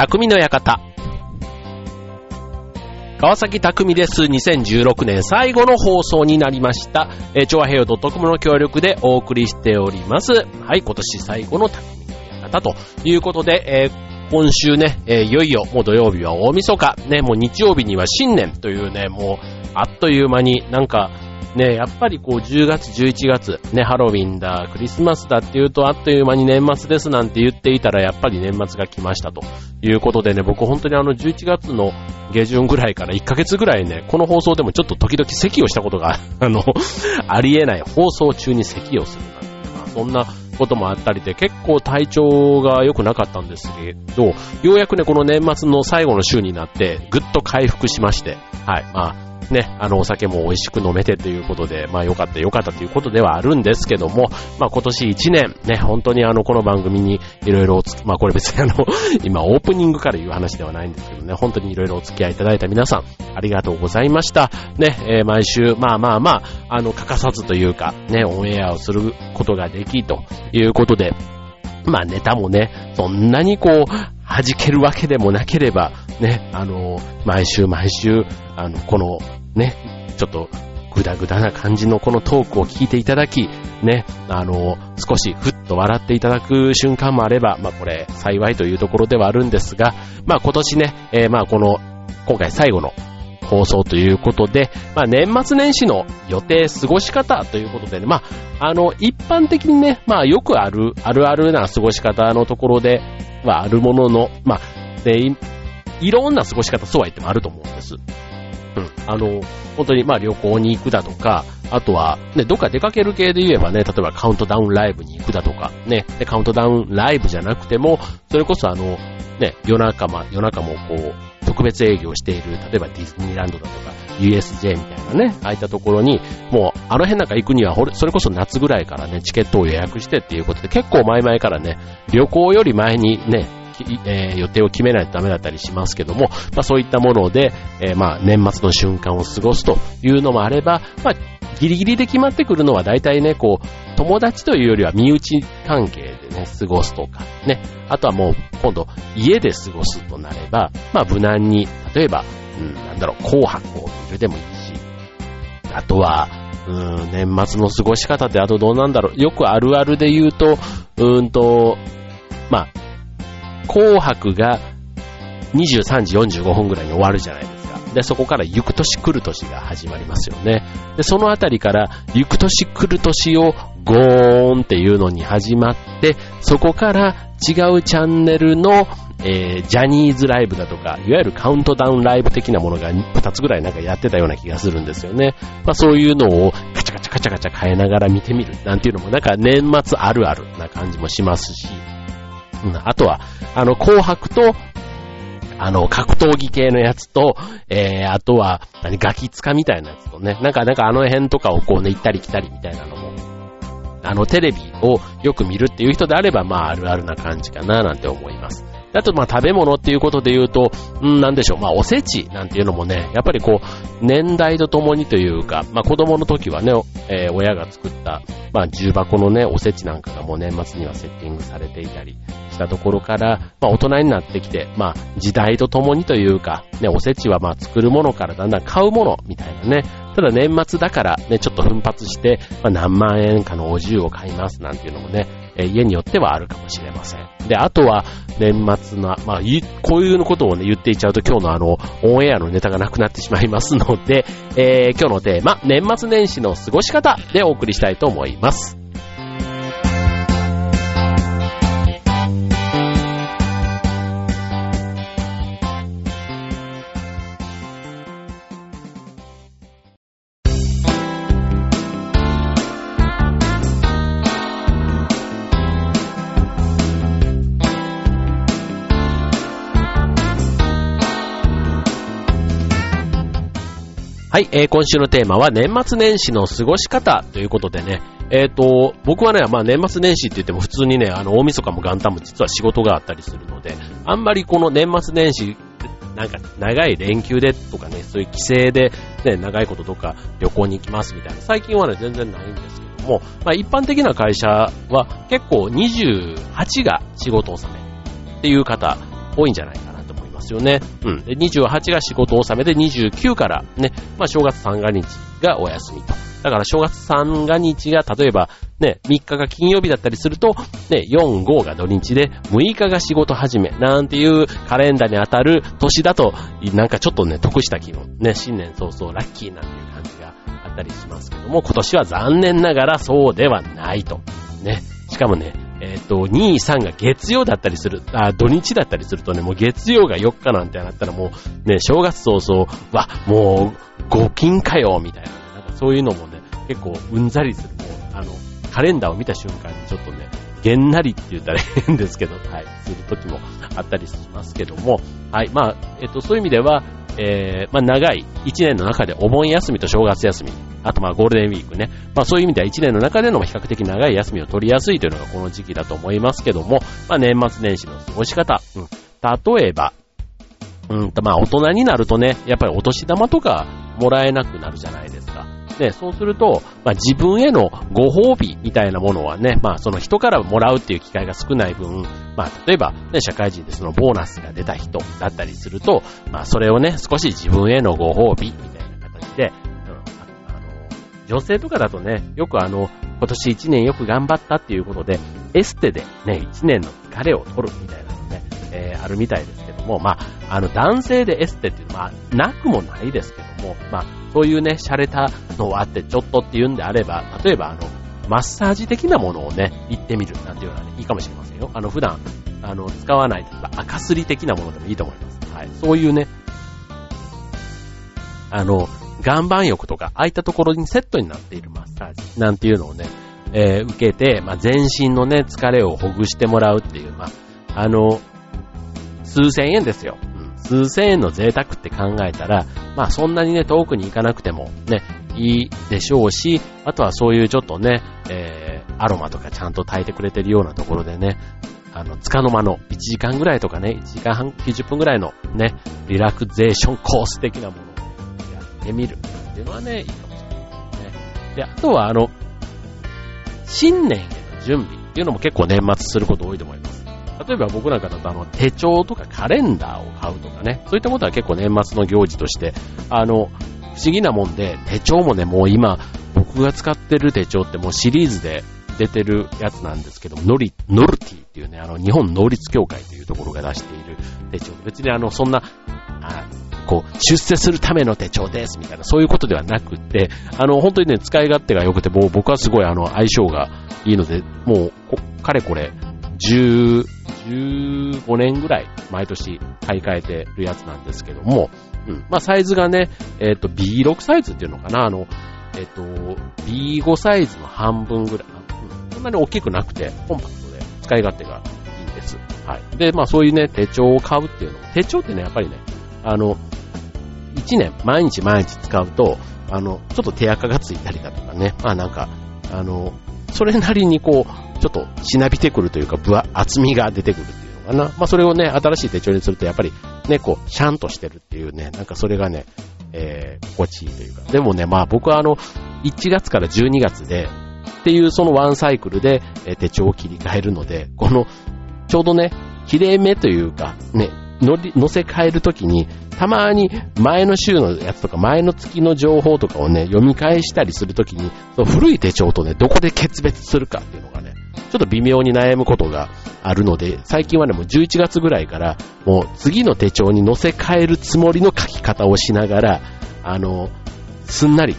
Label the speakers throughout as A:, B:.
A: 匠の館。川崎匠です。2016年最後の放送になりました。えー、調和平洋 .com の協力でお送りしております。はい、今年最後の匠の館ということで、えー、今週ね、えー、いよいよもう土曜日は大晦日、ね、もう日曜日には新年というね、もうあっという間になんかね、やっぱりこう10月、11月、ね、ハロウィンだ、クリスマスだっていうとあっという間に年末ですなんて言っていたらやっぱり年末が来ましたと。いうことでね、僕本当にあの11月の下旬ぐらいから1ヶ月ぐらいね、この放送でもちょっと時々咳をしたことが、あの、ありえない放送中に咳をするなんて、まあ、そんなこともあったりで結構体調が良くなかったんですけど、ようやくね、この年末の最後の週になってぐっと回復しまして、はい、まあ、ね、あのお酒も美味しく飲めてということで、まあ良かった良かったということではあるんですけども、まあ今年1年、ね、本当にあのこの番組にいろいろおつまあこれ別にあの、今オープニングから言う話ではないんですけどね、本当にいろいろお付き合いいただいた皆さん、ありがとうございました。ね、えー、毎週、まあまあまあ、あの、欠かさずというか、ね、オンエアをすることができということで、まあネタもね、そんなにこう、弾けるわけでもなければ、ね、あの、毎週毎週、あの、このね、ちょっとぐだぐだな感じのこのトークを聞いていただき、ね、あの、少しふっと笑っていただく瞬間もあれば、まあこれ幸いというところではあるんですが、まあ今年ね、えー、まあこの、今回最後の放送ということで、まあ年末年始の予定過ごし方ということでね、まああの一般的にね、まあよくある、あるあるな過ごし方のところではあるものの、まあ、で、いろんな過ごし方そうは言ってもあると思うんです。うん。あの、本当にまあ旅行に行くだとか、あとは、ね、どっか出かける系で言えばね、例えばカウントダウンライブに行くだとか、ね、で、カウントダウンライブじゃなくても、それこそあの、ね、夜中ま、夜中もこう、特別営業している、例えばディズニーランドだとか、USJ みたいなね、ああいったところに、もう、あの辺なんか行くには、それこそ夏ぐらいからね、チケットを予約してっていうことで、結構前々からね、旅行より前にね、えー、予定を決めないとダメだったりしますけども、まあそういったもので、えー、まあ年末の瞬間を過ごすというのもあれば、まあギリギリで決まってくるのは大体ね、こう、友達というよりは身内関係でね、過ごすとか、ね。あとはもう、今度、家で過ごすとなれば、まあ無難に、例えば、うん、なんだろう、紅白を見るでもいいし、あとは、うん、年末の過ごし方ってあとどうなんだろう。よくあるあるで言うと、うんと、まあ、紅白が23時45分ぐらいに終わるじゃないですか。で、そこから行く年来る年が始まりますよね。で、そのあたりから行く年来る年をゴーンっていうのに始まって、そこから違うチャンネルの、えー、ジャニーズライブだとか、いわゆるカウントダウンライブ的なものが2つぐらいなんかやってたような気がするんですよね。まあそういうのをカチャカチャカチャカチャ変えながら見てみるなんていうのもなんか年末あるあるな感じもしますし、うん、あとは、あの、紅白と、あの、格闘技系のやつと、えー、あとは、何、ガキツカみたいなやつとね、なんか、なんかあの辺とかをこうね、行ったり来たりみたいなのも、あの、テレビをよく見るっていう人であれば、まあ、あるあるな感じかな、なんて思います。あと、まあ、食べ物っていうことで言うと、うん、なんでしょう、まあ、おせちなんていうのもね、やっぱりこう、年代とともにというか、まあ、子供の時はね、えー、親が作った、まあ、重箱のね、おせちなんかがもう年末にはセッティングされていたりたところから、まあ、大人になってきて、まあ、時代とともにというか、ね、おせちはまあ、作るものからだんだん買うものみたいなね、ただ年末だからね、ちょっと奮発して、まあ、何万円かのお重を買いますなんていうのもね、え家によってはあるかもしれません。で、あとは、年末な、まあ、こういうことをね、言っていっちゃうと今日のあの、オンエアのネタがなくなってしまいますので、えー、今日のテーマ、年末年始の過ごし方でお送りしたいと思います。はい、えー、今週のテーマは年末年始の過ごし方ということでね、えっ、ー、と、僕はね、まあ年末年始って言っても普通にね、あの、大晦日も元旦も実は仕事があったりするので、あんまりこの年末年始、なんか長い連休でとかね、そういう帰省で、ね、長いこととか旅行に行きますみたいな、最近はね、全然ないんですけども、まあ一般的な会社は結構28が仕事納めっていう方多いんじゃないかますよね。うん。で、28が仕事納めで29からね、まあ正月三が日がお休みと。だから正月三が日が例えばね、3日が金曜日だったりすると、ね、4、5が土日で6日が仕事始めなんていうカレンダーに当たる年だと、なんかちょっとね、得した気分。ね、新年早々ラッキーなんていう感じがあったりしますけども、今年は残念ながらそうではないと。ね。しかもね、えっ、ー、と、2、3が月曜だったりする、あ、土日だったりするとね、もう月曜が4日なんてなったらもう、ね、正月早々は、もう、5金かよ、みたいな、ね、なんかそういうのもね、結構うんざりする。もう、あの、カレンダーを見た瞬間にちょっとね、げんなりって言ったら変ですけど、はい、する時もあったりしますけども、はい、まあ、えっ、と、そういう意味では、えー、まあ長い1年の中でお盆休みと正月休み、あとまあゴールデンウィークね、まあそういう意味では1年の中での比較的長い休みを取りやすいというのがこの時期だと思いますけども、まあ年末年始の過ごし方、うん、例えば、うんとまあ大人になるとね、やっぱりお年玉とかもらえなくなるじゃないですか。で、そうすると、まあ、自分へのご褒美みたいなものはね、まあ、その人からもらうっていう機会が少ない分、まあ、例えば、ね、社会人でそのボーナスが出た人だったりすると、まあ、それをね、少し自分へのご褒美みたいな形で、あの、女性とかだとね、よくあの、今年1年よく頑張ったっていうことで、エステでね、1年の疲れを取るみたいなのね、えー、あるみたいですけども、まあ、あの、男性でエステっていうのは、なくもないですけども、まあ、そういうね、洒落たのがあって、ちょっとっていうんであれば、例えばあの、マッサージ的なものをね、行ってみるなんていうのはね、いいかもしれませんよ。あの、普段、あの、使わない、例えば赤すり的なものでもいいと思います。はい。そういうね、あの、岩盤浴とか、ああいたところにセットになっているマッサージなんていうのをね、えー、受けて、まあ、全身のね、疲れをほぐしてもらうっていう、まあ、あの、数千円ですよ。数千円の贅沢って考えたら、まあそんなにね、遠くに行かなくてもね、いいでしょうし、あとはそういうちょっとね、えー、アロマとかちゃんと炊いてくれてるようなところでね、あの、つかの間の1時間ぐらいとかね、1時間半90分ぐらいのね、リラクゼーションコース的なものをやってみるっていうのはね、いいかもしれないですね。で、あとはあの、新年への準備っていうのも結構年末すること多いと思います。例えば僕なんかだとあの手帳とかカレンダーを買うとかね、そういったことは結構年末の行事として、あの、不思議なもんで、手帳もね、もう今、僕が使ってる手帳ってもうシリーズで出てるやつなんですけどノリ、 NOLTY っていうね、あの、日本能率協会というところが出している手帳。別にあの、そんな、あこう、出世するための手帳ですみたいな、そういうことではなくて、あの、本当にね、使い勝手が良くて、もう僕はすごいあの、相性がいいので、もう、かれこれ、10、15年ぐらい毎年買い替えてるやつなんですけども、うん。まあ、サイズがね、えっ、ー、と、B6 サイズっていうのかな？あの、えっ、ー、と、B5 サイズの半分ぐらい、うん。そんなに大きくなくて、コンパクトで使い勝手がいいんです。はい。で、まあ、そういうね、手帳を買うっていうの手帳ってね、やっぱりね、あの、1年、毎日毎日使うと、あの、ちょっと手垢がついたりだとかね、まあなんか、あの、それなりにこう、ちょっとしなびてくるというか、分厚みが出てくるっていうのかな。まあそれをね、新しい手帳にするとやっぱりね、こう、シャンとしてるっていうね、なんかそれがね、えー、心地いいというか。でもね、まあ僕はあの、1月から12月で、っていうそのワンサイクルで、え手帳を切り替えるので、この、ちょうどね、綺麗めというか、ね、乗り、乗せ替えるときに、たまに前の週のやつとか前の月の情報とかをね、読み返したりするときに、その古い手帳とね、どこで決別するかっていうのがね、ちょっと微妙に悩むことがあるので、最近はね、もう11月ぐらいから、もう次の手帳に載せ替えるつもりの書き方をしながら、あの、すんなり、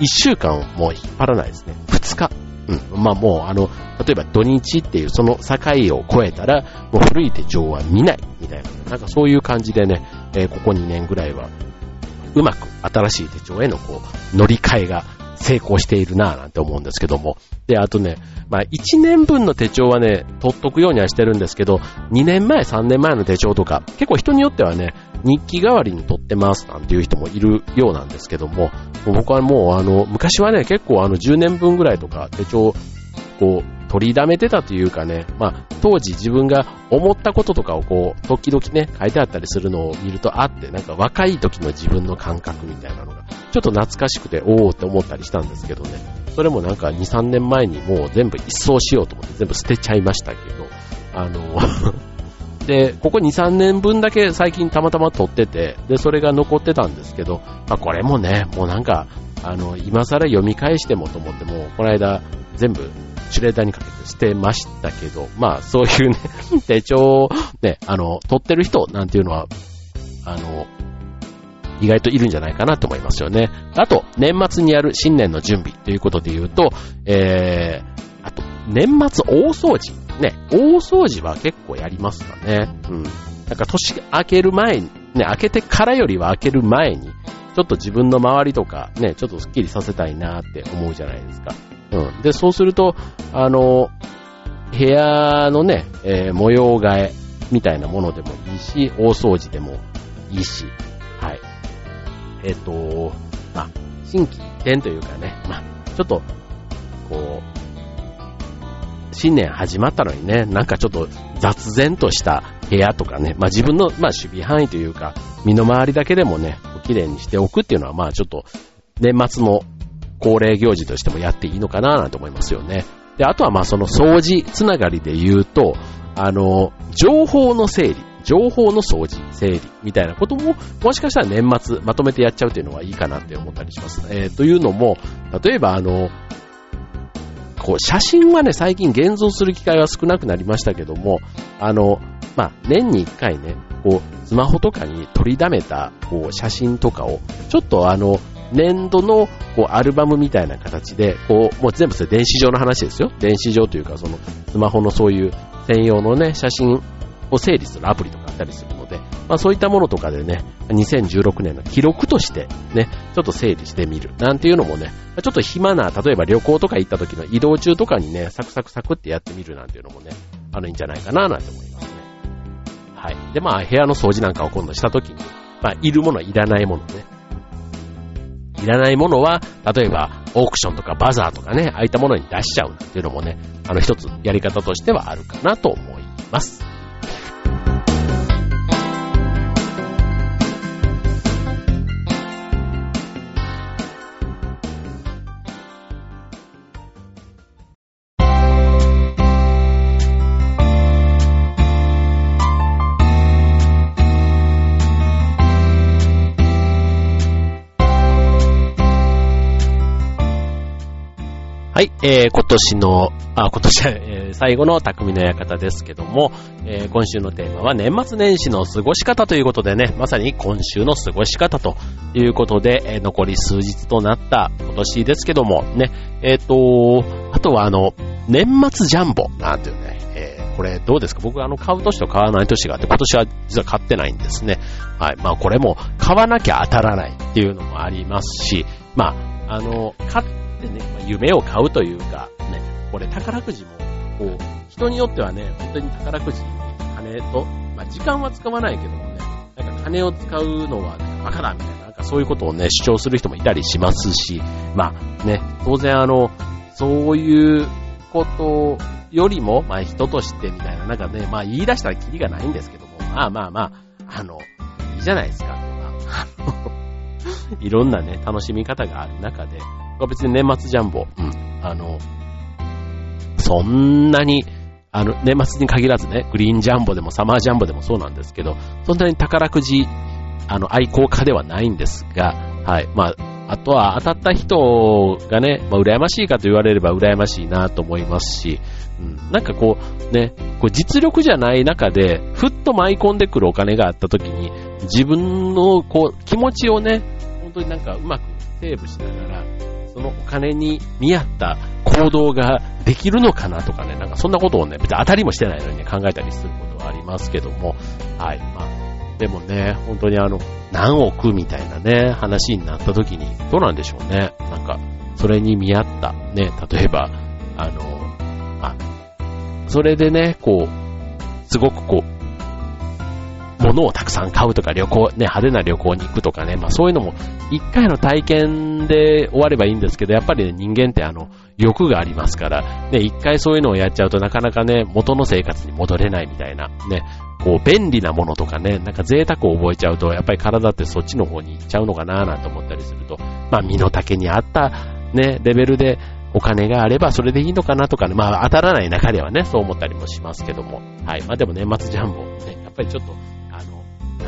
A: 1週間をもう引っ張らないですね。2日。うん。まあもう、あの、例えば土日っていうその境を越えたら、もう古い手帳は見ない、みたいな。なんかそういう感じでね、えー、ここ2年ぐらいは、うまく新しい手帳へのこう、乗り換えが成功しているなぁなんて思うんですけども。で、あとね、まあ1年分の手帳はね、取っとくようにはしてるんですけど、2年前、3年前の手帳とか、結構人によってはね、日記代わりに取ってますなんていう人もいるようなんですけども、僕はもうあの、昔はね、結構あの10年分ぐらいとか手帳、こう、取りだめてたというかね、まあ、当時自分が思ったこととかをこう、時々ね、書いてあったりするのを見るとあって、なんか若い時の自分の感覚みたいなの、ちょっと懐かしくて、おーって思ったりしたんですけどね、それもなんか2、3年前にもう全部一掃しようと思って全部捨てちゃいましたけど、あの で、ここ2、3年分だけ最近たまたま撮ってて、で、それが残ってたんですけど、まあこれもね、もうなんか、あの、今更読み返してもと思ってもう、この間全部シュレーダーにかけて捨てましたけど、まあそういうね、手帳ね、あの、撮ってる人なんていうのは、あの、意外といるんじゃないかなと思いますよね。あと、年末にやる新年の準備ということで言うと、えー、あと、年末大掃除。ね、大掃除は結構やりますかね。うん。なんか年明ける前に、ね、明けてからよりは明ける前に、ちょっと自分の周りとかね、ちょっとスッキリさせたいなって思うじゃないですか。うん。で、そうすると、あの、部屋のね、えー、模様替えみたいなものでもいいし、大掃除でもいいし、えっ、ー、と、まあ、新規一転というかね、まあ、ちょっと、こう、新年始まったのにね、なんかちょっと雑然とした部屋とかね、まあ自分の、まあ守備範囲というか、身の回りだけでもね、綺麗にしておくっていうのは、まあちょっと、年末の恒例行事としてもやっていいのかななんて思いますよね。で、あとはまあその掃除つながりで言うと、あの、情報の整理、情報の掃除、整理みたいなことも、もしかしたら年末まとめてやっちゃうっていうのはいいかなって思ったりします。えー、というのも、例えばあの、こう、写真はね、最近現像する機会は少なくなりましたけども、あの、まあ、年に一回ね、こう、スマホとかに取りだめた、こう、写真とかを、ちょっとあの、年度の、こう、アルバムみたいな形で、こう、もう全部それ電子上の話ですよ。電子上というか、その、スマホのそういう専用のね、写真を整理するアプリとかあったりするので、まあそういったものとかでね、2016年の記録としてね、ちょっと整理してみる。なんていうのもね、ちょっと暇な、例えば旅行とか行った時の移動中とかにね、サクサクサクってやってみるなんていうのもね、あのいいんじゃないかななんて思いますね。はい。で、まあ部屋の掃除なんかを今度した時に、まあいるもの、いらないものね。いらないものは、例えばオークションとかバザーとかね、ああいったものに出しちゃうっていうのもね、あの一つやり方としてはあるかなと思います。はい、えー、今年の、あ、今年、えー、最後の匠の館ですけども、えー、今週のテーマは年末年始の過ごし方ということでね、まさに今週の過ごし方ということで、えー、残り数日となった今年ですけども、ね、えっ、ー、と、あとはあの、年末ジャンボなんていうね、えー、これどうですか？僕あの買う年と買わない年があって今年は実は買ってないんですね。はい。まあこれも買わなきゃ当たらないっていうのもありますし、まあ、あの、買っってね、まあ、夢を買うというか、ね、これ宝くじも、こう、人によってはね、本当に宝くじ金と、まあ、時間は使わないけどもね、なんか金を使うのは、ね、バカだみたいな、なんかそういうことをね、主張する人もいたりしますし、まあね、当然あの、そういうことよりも、まあ人としてみたいな、なんかね、まあ言い出したらキリがないんですけども、まあまあまあ、あの、いいじゃないですか。まあ、いろんなね、楽しみ方がある中で、別に年末ジャンボ、うん、あの、そんなに、あの、年末に限らずね、グリーンジャンボでもサマージャンボでもそうなんですけど、そんなに宝くじ、あの、愛好家ではないんですが、はい、まあ、あとは当たった人がね、まあ、羨ましいかと言われれば羨ましいなと思いますし、うん、なんかこう、ね、こう実力じゃない中で、ふっと舞い込んでくるお金があった時に、自分のこう気持ちをね、本当になんかうまくセーブしながら、そのお金に見合った行動ができるのかなとかね、なんかそんなことをね、別に当たりもしてないのにね、考えたりすることはありますけども、はい、まあ、でもね、本当にあの、何億みたいなね、話になった時に、どうなんでしょうね。なんか、それに見合った、ね、例えば、あの、あ、それでね、こう、すごくこう、物をたくさん買うとか旅行、ね、派手な旅行に行くとかね、まあそういうのも一回の体験で終わればいいんですけど、やっぱり、ね、人間ってあの、欲がありますから、ね、一回そういうのをやっちゃうとなかなかね、元の生活に戻れないみたいな、ね、こう便利なものとかね、なんか贅沢を覚えちゃうと、やっぱり体ってそっちの方に行っちゃうのかななんて思ったりすると、まあ身の丈に合ったね、レベルで、お金があればそれでいいのかなとかね、まあ当たらない中ではね、そう思ったりもしますけども。はい。まあでも年末ジャンボ、ね、やっぱりちょっと、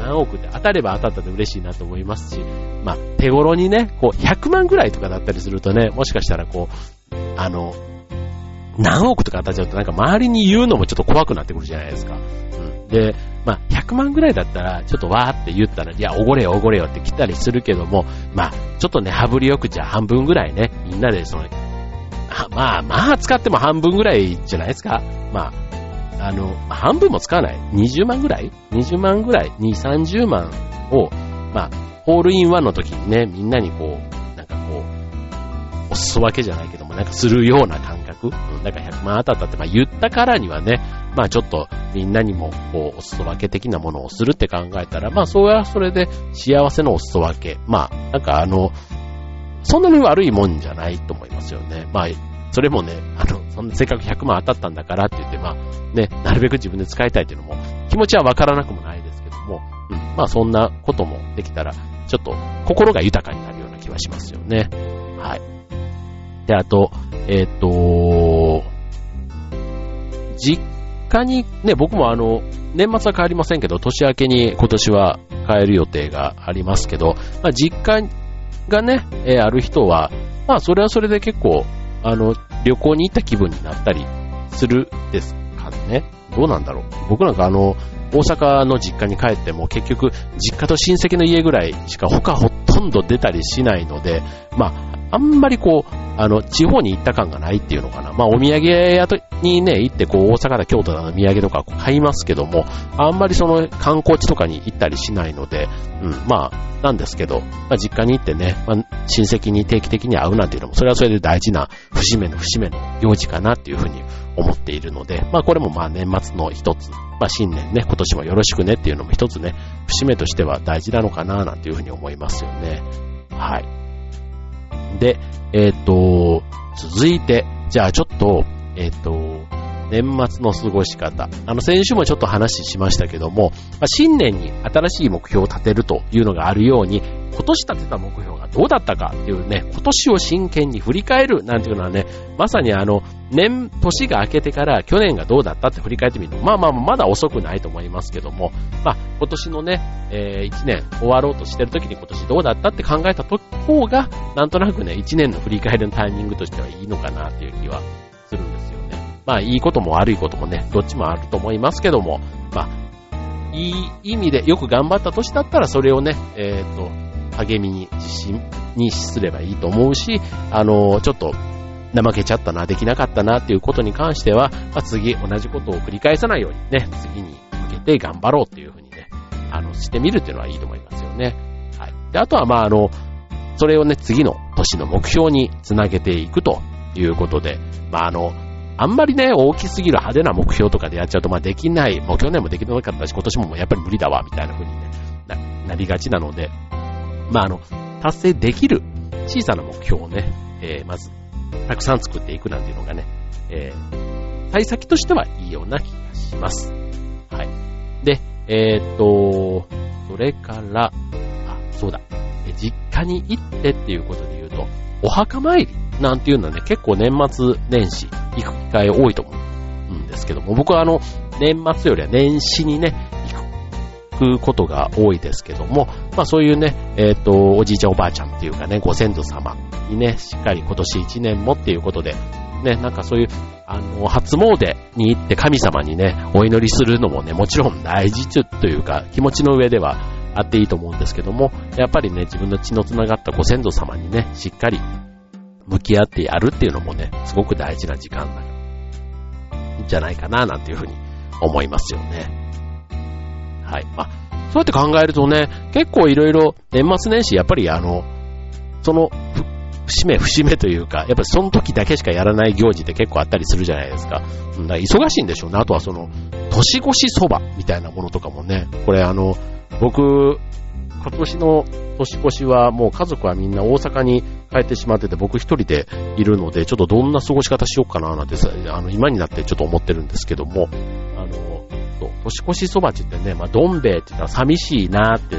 A: 何億で当たれば当たったで嬉しいなと思いますし、まあ手頃にね、こう100万ぐらいとかだったりするとね、もしかしたらこう、あの、何億とか当たっちゃうとなんか周りに言うのもちょっと怖くなってくるじゃないですか。うん。で、まあ、100万ぐらいだったら、ちょっとわーって言ったら、いや、おごれよ、おごれよって来たりするけども、まあ、ちょっとね、羽振りよくじゃ半分ぐらいね、みんなでその、まあ、まあ、使っても半分ぐらいじゃないですか。まあ、あの、半分も使わない。20万ぐらい ?20 万ぐらい ?2、30万を、まあ、ホールインワンの時にね、みんなにこう、なんかこう、おすそわけじゃないけども、なんかするような感覚？うん、だか100万当たったって、まあ言ったからにはね、まあちょっとみんなにもこうお裾分け的なものをするって考えたら、まあそれはそれで幸せのお裾分け。まあなんかあの、そんなに悪いもんじゃないと思いますよね。まあそれもね、あの、そんせっかく100万当たったんだからって言って、まあね、なるべく自分で使いたいっていうのも気持ちはわからなくもないですけども、うん、まあそんなこともできたら、ちょっと心が豊かになるような気はしますよね。はい。で、あと、えっ、と、実家に、ね、僕もあの、年末は帰りませんけど、年明けに今年は帰る予定がありますけど、まあ、実家がね、えー、ある人は、まあ、それはそれで結構、あの、旅行に行った気分になったりするですかね。どうなんだろう。僕なんかあの、大阪の実家に帰っても結局、実家と親戚の家ぐらいしか他ほとんど出たりしないので、まああ、んまりこう、あの、地方に行った感がないっていうのかな。まあ、お土産屋にね、行って、こう、大阪だ、京都だの土産とか買いますけども、あんまりその観光地とかに行ったりしないので、うん、まあ、なんですけど、まあ、実家に行ってね、まあ、親戚に定期的に会うなんていうのも、それはそれで大事な節目の節目の行事かなっていうふうに思っているので、まあ、これもまあ、年末の一つ、まあ、新年ね、今年もよろしくねっていうのも一つね、節目としては大事なのかななんていうふうに思いますよね。はい。で、えっ、ー、と、続いて、じゃあちょっと、えっ、ー、と、年末の過ごし方。あの、先週もちょっと話しましたけども、まあ、新年に新しい目標を立てるというのがあるように、今年立てた目標がどうだったかっていうね、今年を真剣に振り返るなんていうのはね、まさにあの、年、年が明けてから去年がどうだったって振り返ってみると、まあまあまだ遅くないと思いますけども、まあ今年のね、えー、1年終わろうとしてる時に今年どうだったって考えた方が、なんとなくね、1年の振り返りのタイミングとしてはいいのかなっていう気はするんですよね。まあいいことも悪いこともね、どっちもあると思いますけども、まあ、いい意味でよく頑張った年だったらそれをね、えっ、ー、と、励みに、自信にすればいいと思うし、あの、ちょっと、怠けちゃったな、できなかったなっていうことに関しては、まあ、次同じことを繰り返さないようにね、次に向けて頑張ろうっていうふうにね、あの、してみるっていうのはいいと思いますよね。はい。で、あとはまああの、それをね、次の年の目標につなげていくということで、まああの、あんまりね、大きすぎる派手な目標とかでやっちゃうと、まあできない、もう去年もできなかったし、今年もやっぱり無理だわ、みたいな風にね、ななりがちなので、まああの、達成できる小さな目標をね、えー、まずたくさん作っていくなんていうのがね、えー、対先としてはいいような気がします。はい。で、えー、っと、それから、あ、そうだ、実家に行ってっていうことで言うと、お墓参りなんていうのはね、結構年末年始行く機会多いと思うんですけども、僕はあの、年末よりは年始にね、くことが多いですけども、まあそういうね、えっ、ー、と、おじいちゃんおばあちゃんっていうかね、ご先祖様にね、しっかり今年一年もっていうことで、ね、なんかそういう、あの、初詣に行って神様にね、お祈りするのもね、もちろん大事というか、気持ちの上ではあっていいと思うんですけども、やっぱりね、自分の血の繋がったご先祖様にね、しっかり向き合ってやるっていうのもね、すごく大事な時間なんじゃないかな、なんていうふうに思いますよね。はい。あ、そうやって考えるとね、結構いろいろ年末年始、やっぱりあの、その、節目節目というか、やっぱりその時だけしかやらない行事って結構あったりするじゃないですか。うん、だ忙しいんでしょうね。あとはその、年越しそばみたいなものとかもね、これあの、僕、今年の年越しはもう家族はみんな大阪に帰ってしまってて僕一人でいるので、ちょっとどんな過ごし方しようかななんてあの、今になってちょっと思ってるんですけども、あの、と、年越しそばちってね、まあ、どん兵衛って言ったら寂しいなーって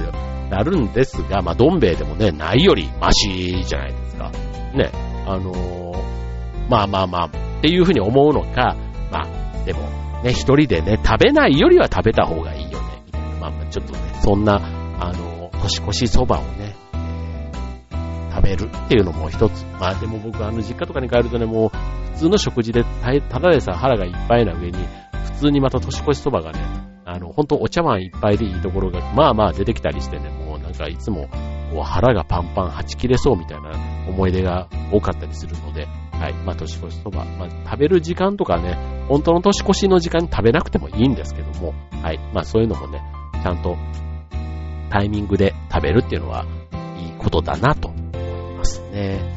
A: なるんですが、まあ、どん兵衛でもね、ないよりマシじゃないですか。ね、あのー、まあまあまあ、っていうふうに思うのか、まあ、でも、ね、一人でね、食べないよりは食べた方がいいよね、みたいな。まあまあ、ちょっとね、そんな、あの、年越しそばをね、食べるっていうのも一つ。まあでも僕あの実家とかに帰るとね、もう普通の食事でただでさ腹がいっぱいな上に、普通にまた年越しそばがね、あの、本当お茶碗いっぱいでいいところが、まあまあ出てきたりしてね、もうなんかいつも、こう腹がパンパン、はち切れそうみたいな思い出が多かったりするので、はい。まあ年越しそば、まあ食べる時間とかね、本当の年越しの時間に食べなくてもいいんですけども、はい。まあそういうのもね、ちゃんとタイミングで食べるっていうのはいいことだなと思いますね。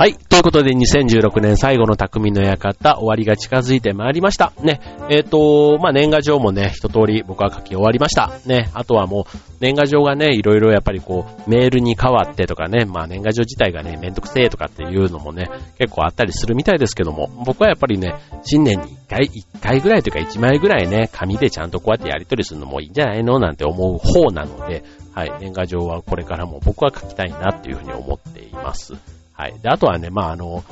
A: はい。ということで、2016年最後の匠の館、終わりが近づいてまいりました。ね。えっ、ー、と、まあ、年賀状もね、一通り僕は書き終わりました。ね。あとはもう、年賀状がね、いろいろやっぱりこう、メールに変わってとかね、まあ、年賀状自体がね、めんどくせえとかっていうのもね、結構あったりするみたいですけども、僕はやっぱりね、新年に一回、一回ぐらいというか一枚ぐらいね、紙でちゃんとこうやってやり取りするのもいいんじゃないの？なんて思う方なので、はい。年賀状はこれからも僕は書きたいなっていうふうに思っています。はい。で、あとはね、まあ、あの、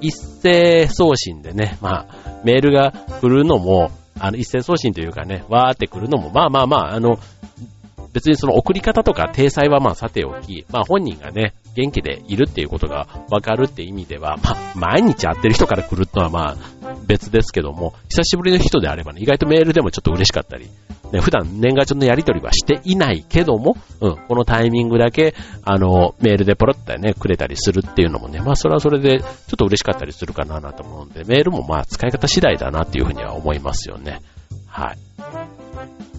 A: 一斉送信でね、まあ、メールが来るのも、あの、一斉送信というかね、わーって来るのも、まあまあまあ、あの、別にその送り方とか体裁はまあさておき、まあ本人がね、元気でいるっていうことがわかるって意味では、まあ毎日会ってる人から来るのはまあ別ですけども、久しぶりの人であればね、意外とメールでもちょっと嬉しかったり、ね、普段年賀状のやり取りはしていないけども、うん、このタイミングだけ、あの、メールでポロッとね、くれたりするっていうのもね、まあそれはそれでちょっと嬉しかったりするかなと思うんで、メールもまあ使い方次第だなっていうふうには思いますよね。はい。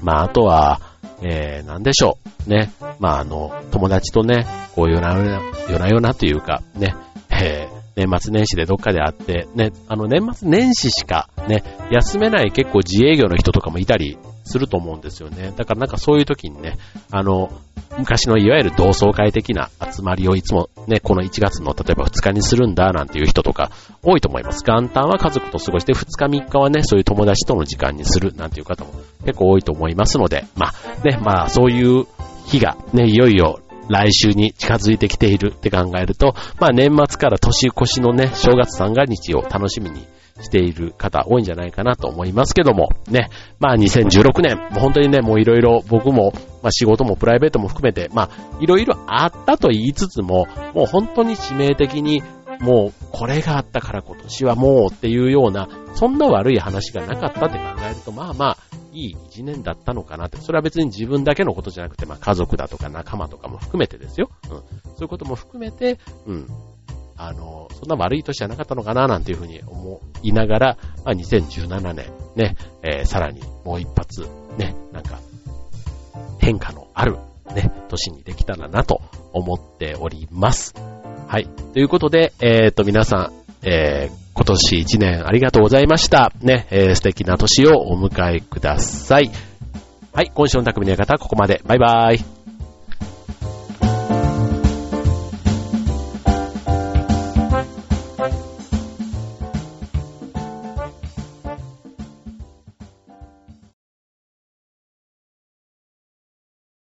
A: まああとは、えー、なんでしょう。ね。まあ、あの、友達とね、こう夜な夜な、夜な夜なというか、ね、えー、年末年始でどっかで会って、ね、あの年末年始しかね、休めない結構自営業の人とかもいたりすると思うんですよね。だからなんかそういう時にね、あの、昔のいわゆる同窓会的な集まりをいつもね、この1月の例えば2日にするんだなんていう人とか多いと思います。元旦は家族と過ごして2日3日はね、そういう友達との時間にするなんていう方も結構多いと思いますので、まあね、まあそういう日がね、いよいよ来週に近づいてきているって考えると、まあ年末から年越しのね、正月三が日を楽しみにしている方多いんじゃないかなと思いますけども、ね、まあ2016年、もう本当にね、もういろいろ僕も、まあ仕事もプライベートも含めて、まあいろいろあったと言いつつも、もう本当に致命的に、もうこれがあったから今年はもうっていうような、そんな悪い話がなかったって考えると、まあまあ、いい一年だったのかなって。それは別に自分だけのことじゃなくて、まあ家族だとか仲間とかも含めてですよ。うん。そういうことも含めて、うん。あの、そんな悪い年じゃなかったのかななんていうふうに思いながら、まあ、2017年ね、えー、さらにもう一発ね、なんか変化のあるね、年にできたらなと思っております。はい。ということで、えっ、ー、と皆さん、えー、今年一年ありがとうございました。ね、えー、素敵な年をお迎えください。はい、今週の匠の館はここまで。バイバイ。